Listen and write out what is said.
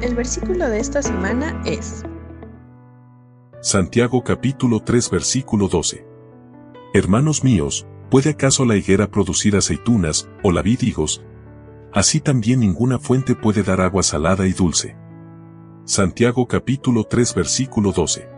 El versículo de esta semana es Santiago capítulo 3 versículo 12. Hermanos míos, ¿puede acaso la higuera producir aceitunas, o la vid higos? Así también ninguna fuente puede dar agua salada y dulce. Santiago capítulo 3 versículo 12.